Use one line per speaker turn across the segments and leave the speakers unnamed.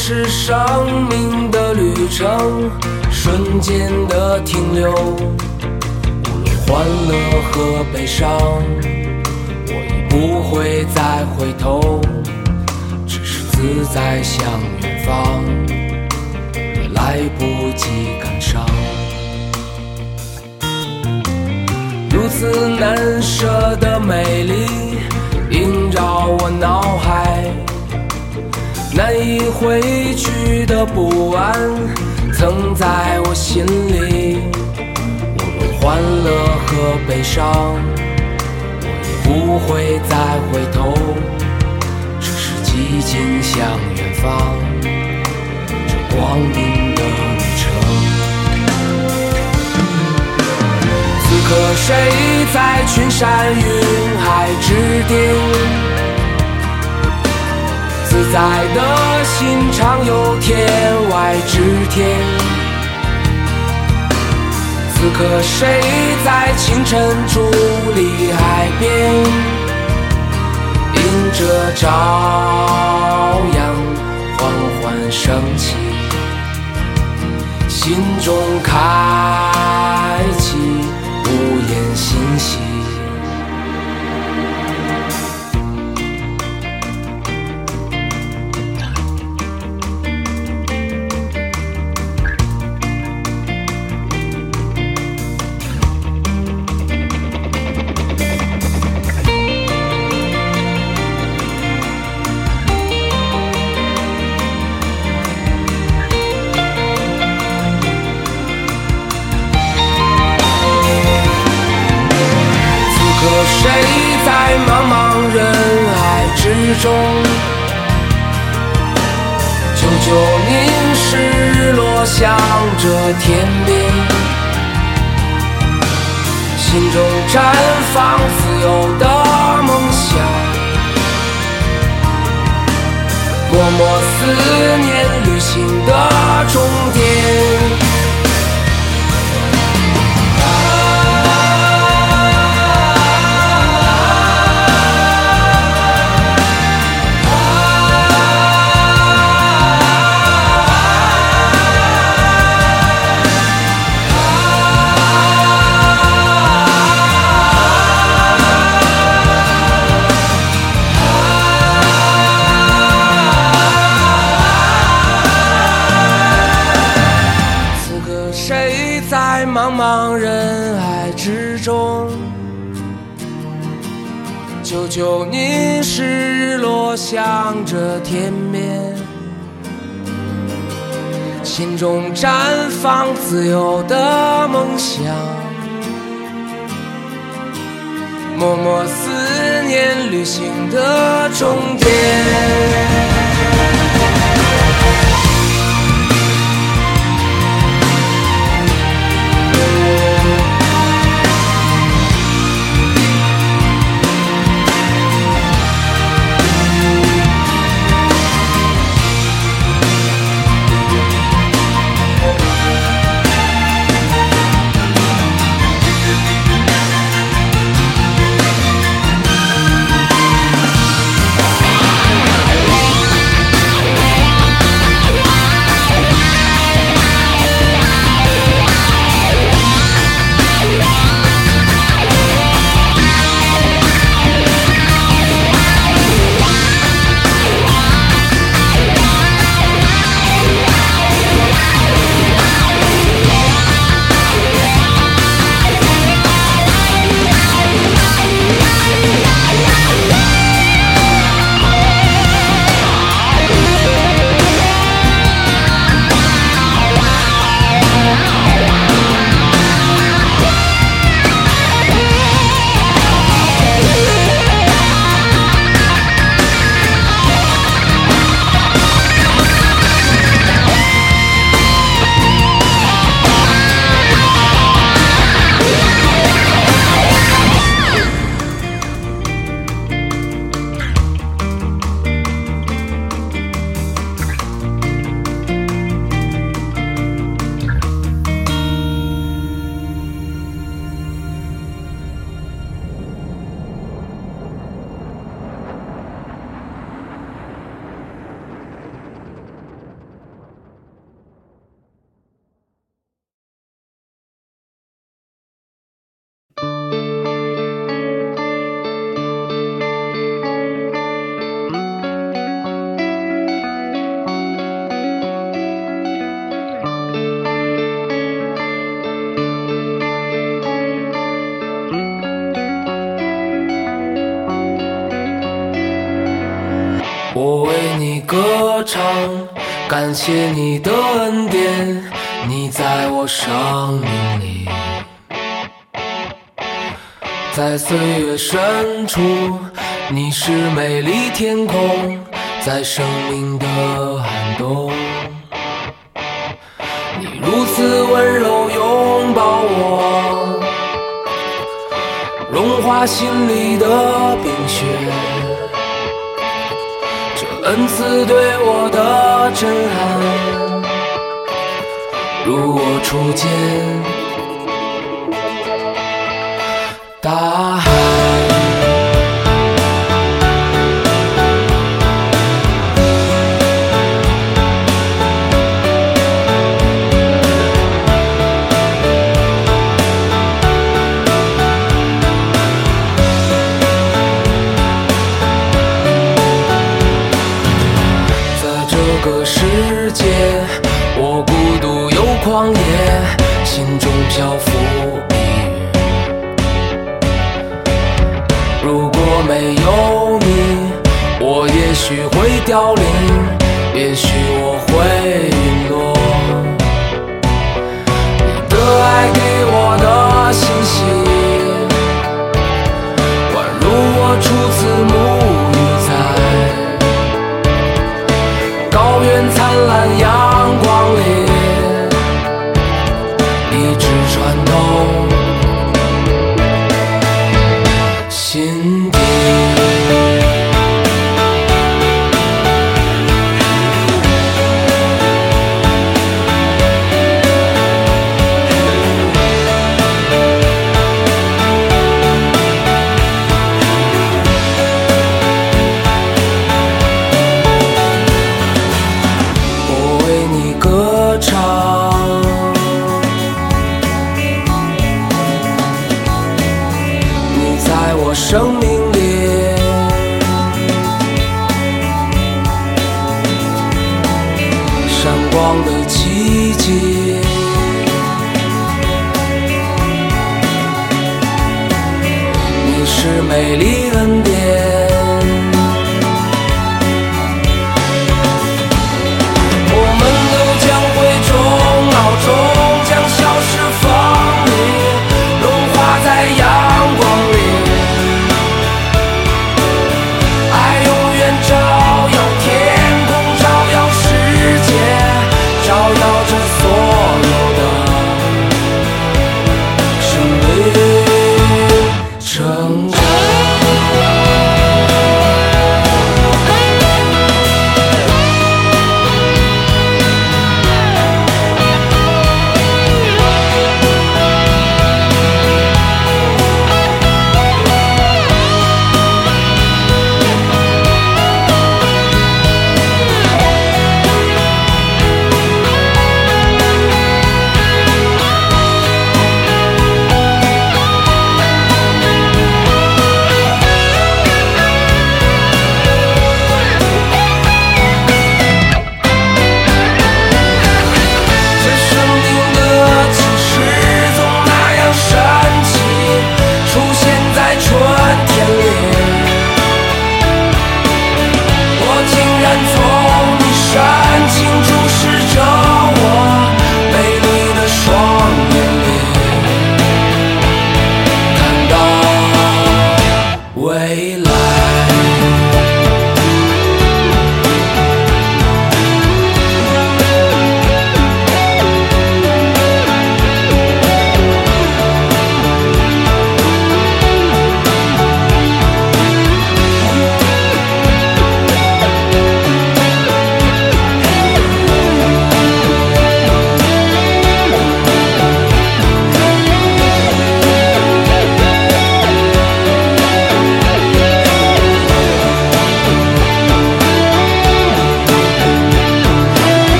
是生命的旅程，瞬间的停留。无论欢乐和悲伤，我已不会再回头，只是自在向远方，也来不及感伤。如此难舍的美丽映照我脑海，难以挥去的不安曾在我心里。无论欢乐和悲伤，我也不会再回头，只是寂静向远方，这光阴的旅程。此刻谁在群山云海之巅？自在的心常有天外之天。此刻谁在清晨伫立海边？迎着朝阳缓缓升起，心中开启着天边，心中绽放自由的梦想，默默思念旅行的终向着天边，心中绽放自由的梦想，默默思念旅行的终点。感谢你的恩典你在我生命里。在岁月深处你是美丽天空在生命的寒冬。你如此温柔拥抱我融化心里的冰雪。恩赐对我的震撼，如我初见，答。荒野心中漂浮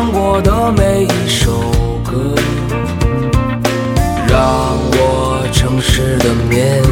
唱过的每一首歌让我诚实的面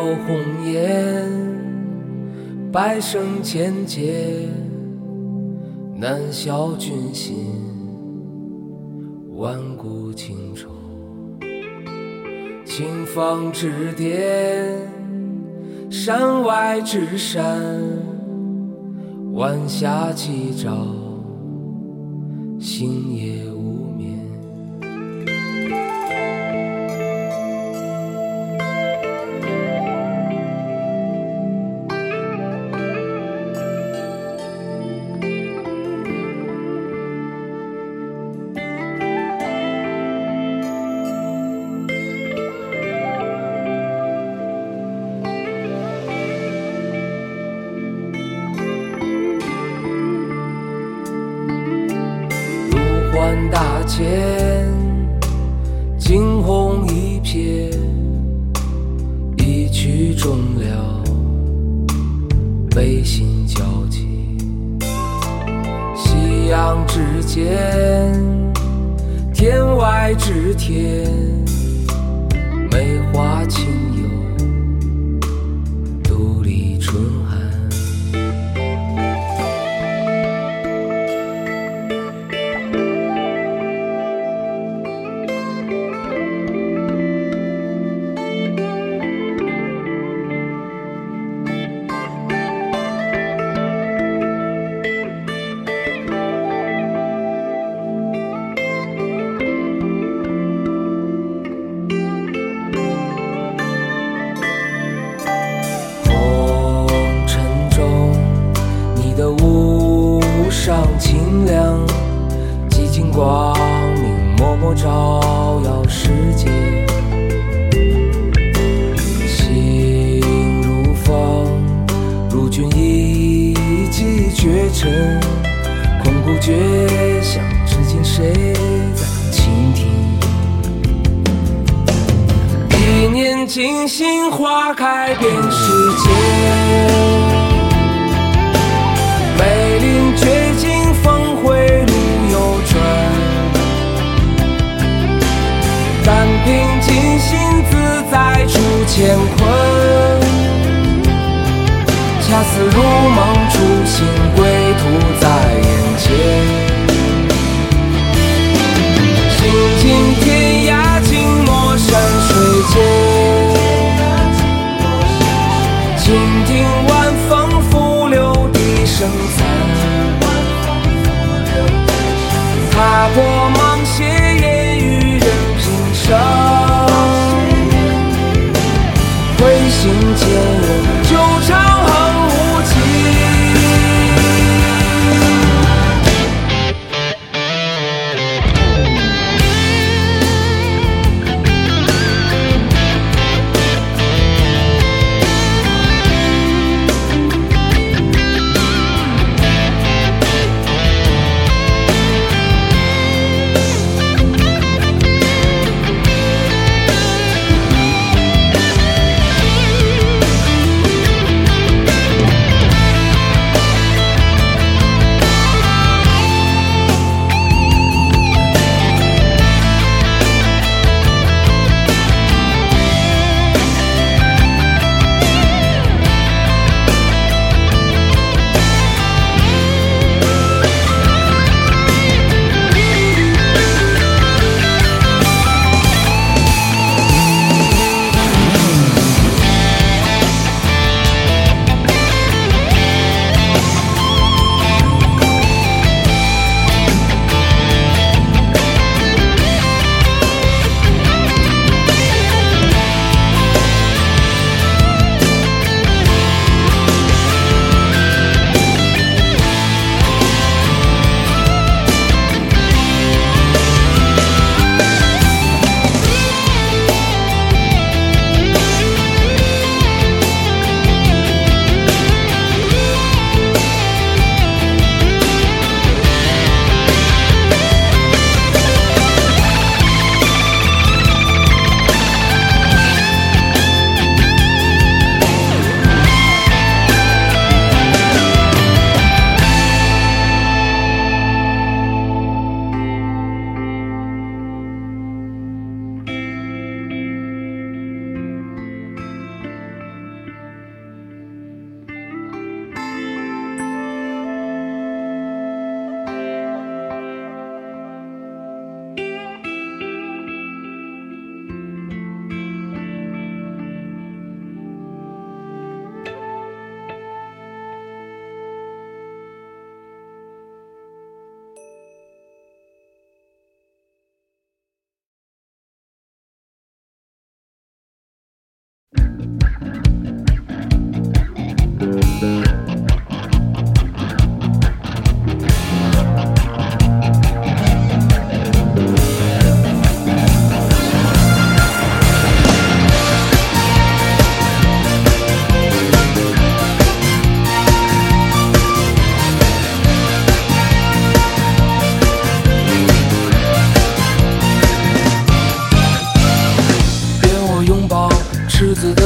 有红颜，百生千劫，难消君心，万古情仇。青峰之巅，山外之山，晚霞起照，星夜。一曲终了悲心交集。夕阳之间天外之天梅花清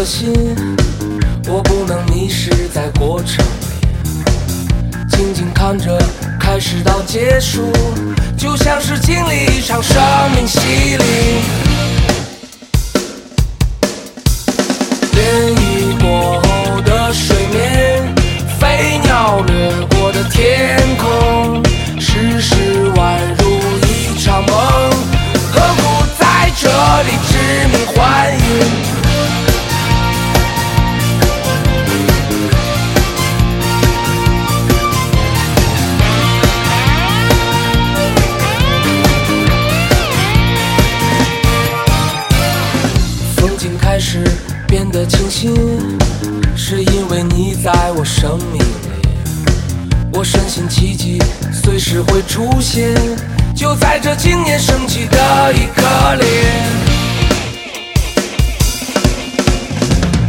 心，我不能迷失在过程里，静静看着开始到结束，就像是经历一场生命洗礼。我深信奇迹随时会出现，就在这今年升起的一颗里，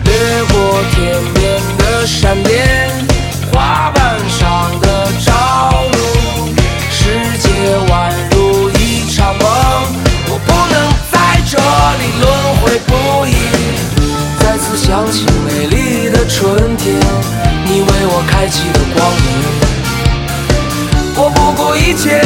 掠过天边的闪电，花瓣上的朝露，世界宛如一场梦，我不能在这里轮回不已。再次想起美丽的春天，你为我开启的光明。一切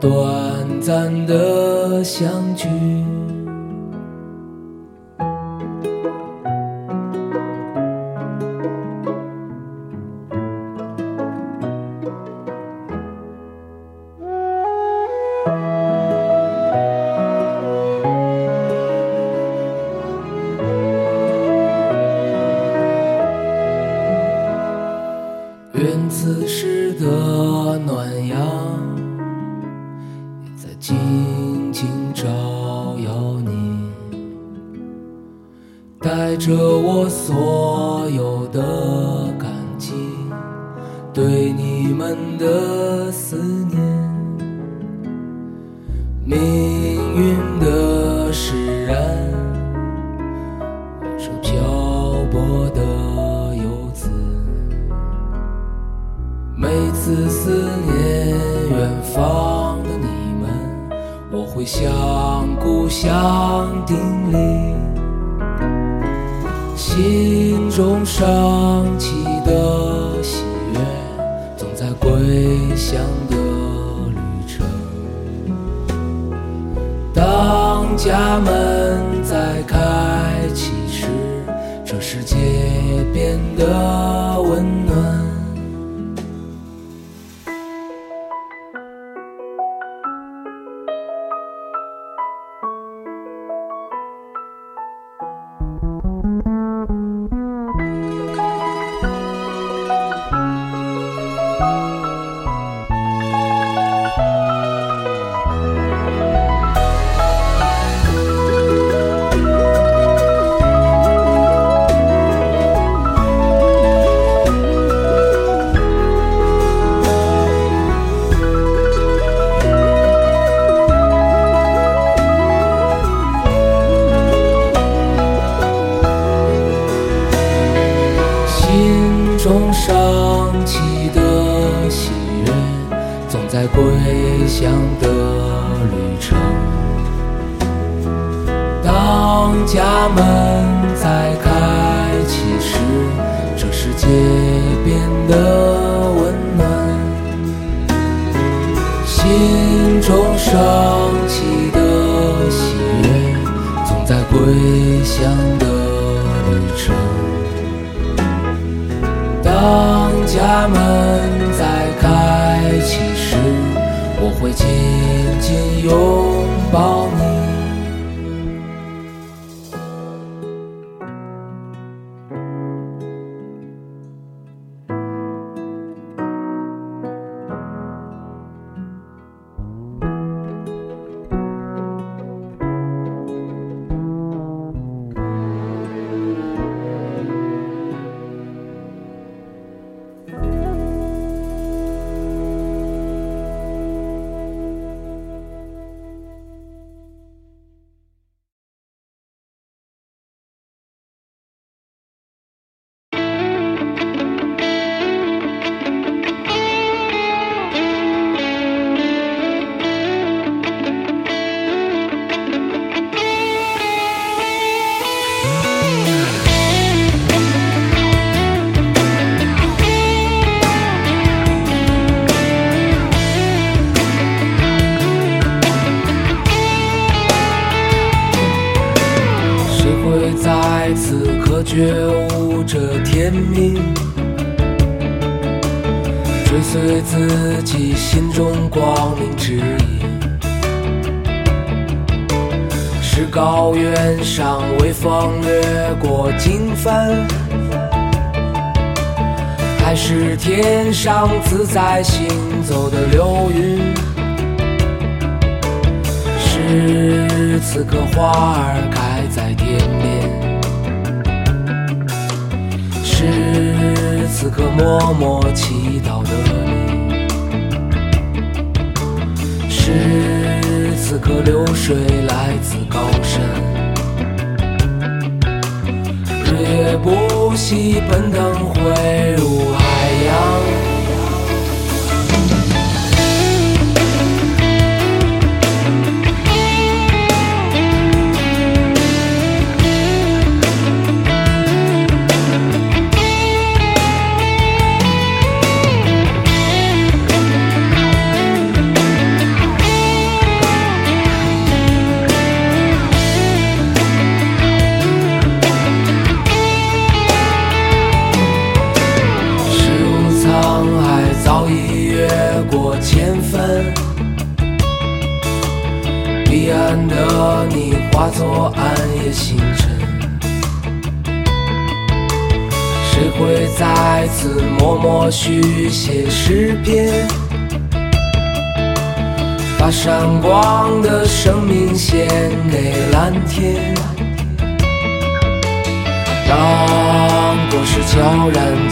短暂的相聚。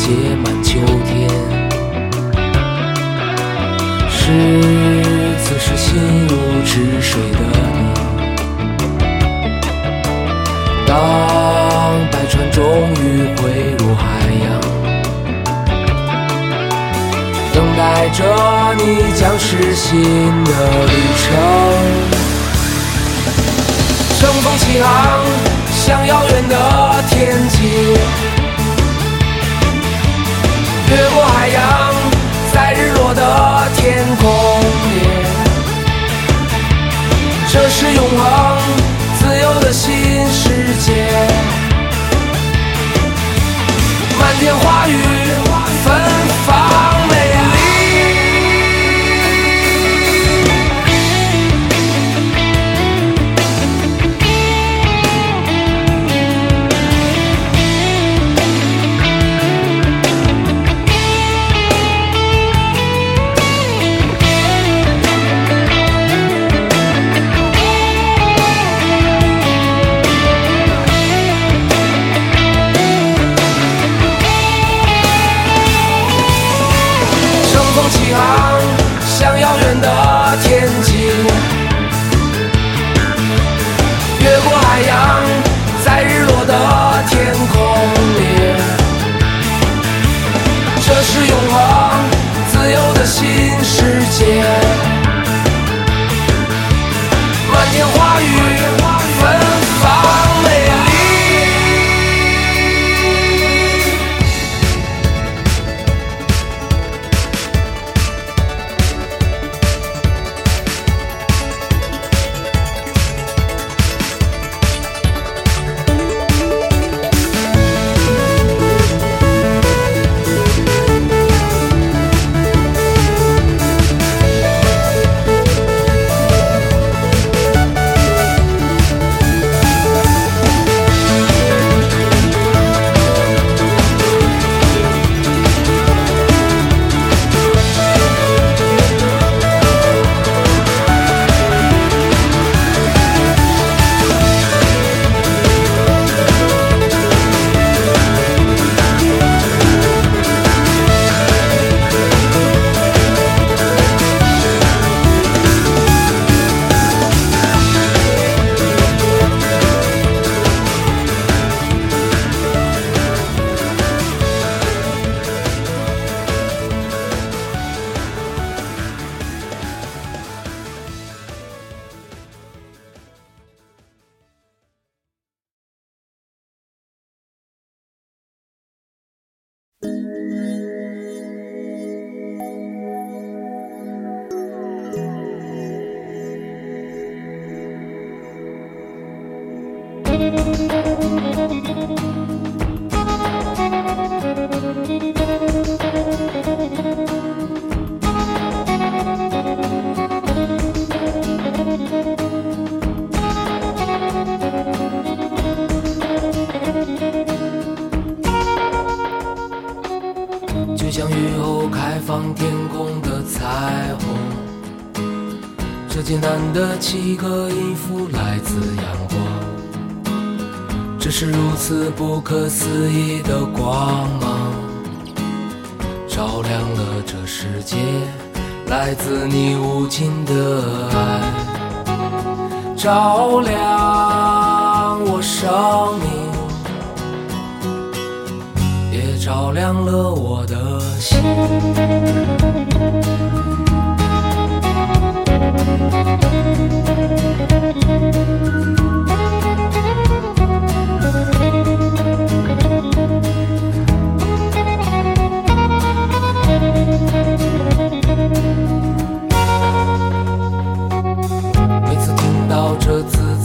写满秋天，是此时心如止水的你。当百川终于汇入海洋，等待着你将是新的旅程。乘风起航，向遥远的天际，越过海洋，在日落的天空里，这是永恒。肆意的光芒，照亮了这世界，来自你无尽的爱，照亮我生命。也照亮了我的心。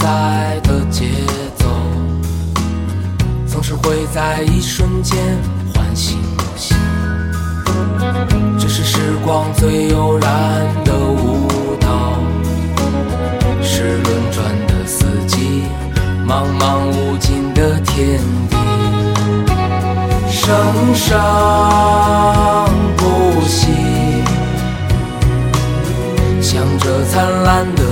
在的节奏。总是会在一瞬间唤醒我心。这是时光最悠然的舞蹈，是轮转的四季，茫茫无尽的天地，生生不息，向着灿烂的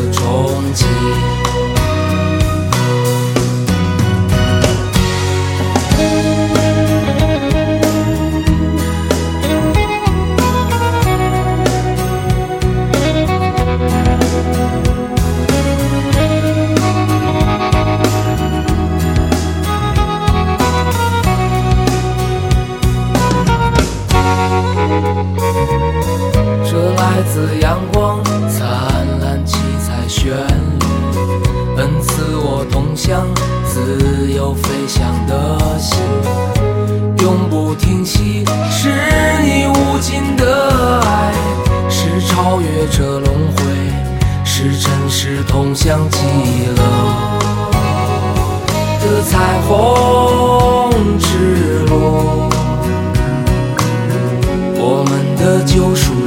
向自由飞翔的心，永不停息，是你无尽的爱，是超越这轮回，是尘世通向极乐的彩虹之路。我们的救赎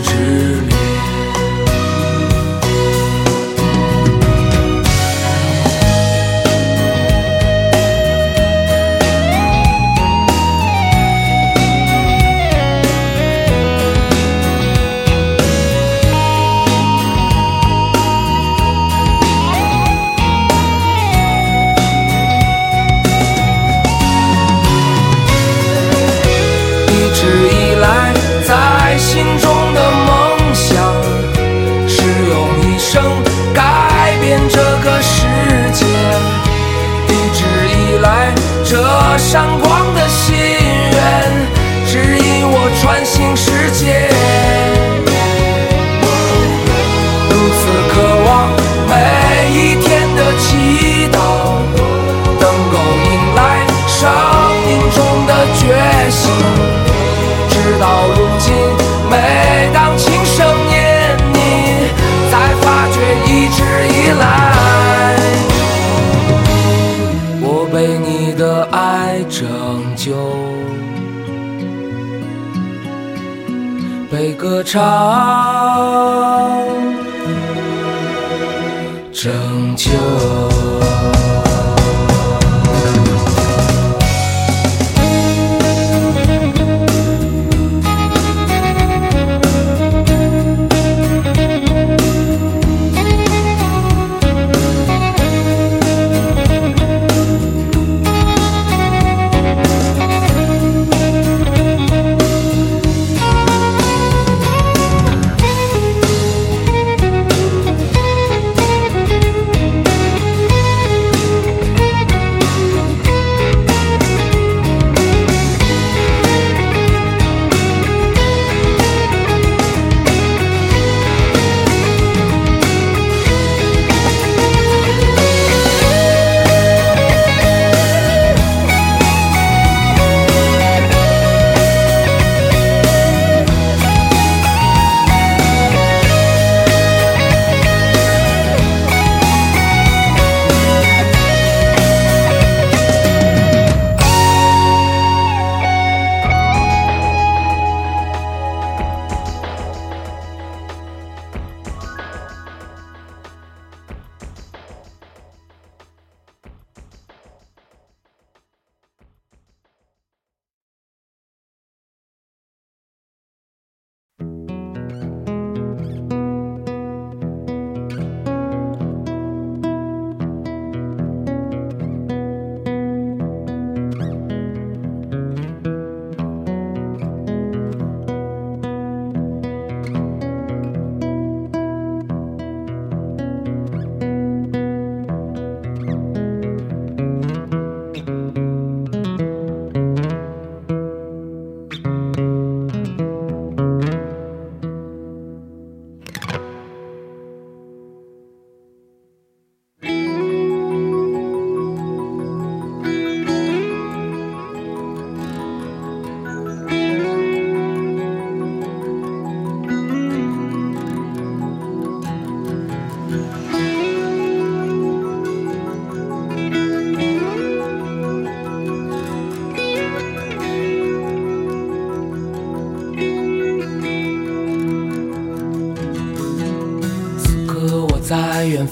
为歌唱拯救。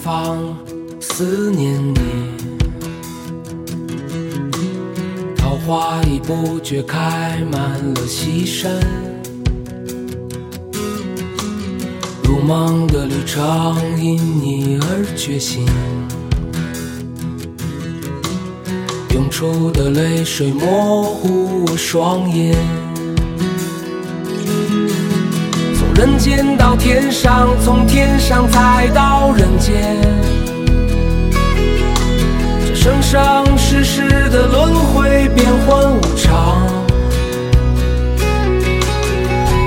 方思念你，桃花已不觉开满了西山，如梦的旅程因你而觉醒，涌出的泪水模糊我双眼。人间到天上，从天上再到人间，这生生世世的轮回变幻无常。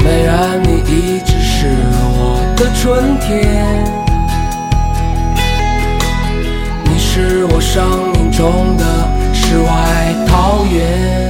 美人，你一直是我的春天，你是我生命中的世外桃源。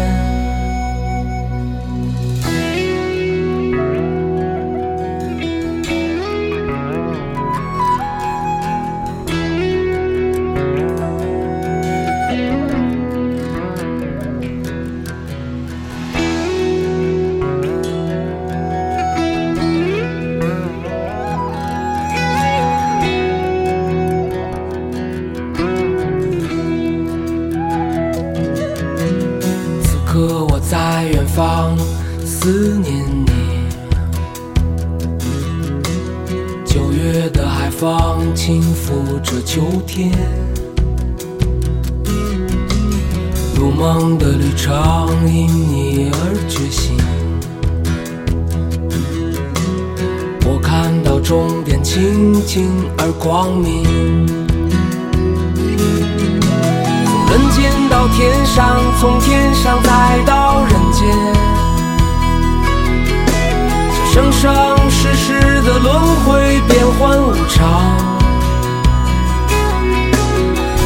这秋天，如梦的旅程因你而觉醒。我看到终点清净而光明。从人间到天上，从天上再到人间，这生生世世的轮回变幻无常。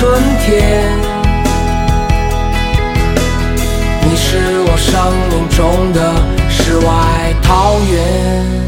春天，你是我生命中的世外桃源。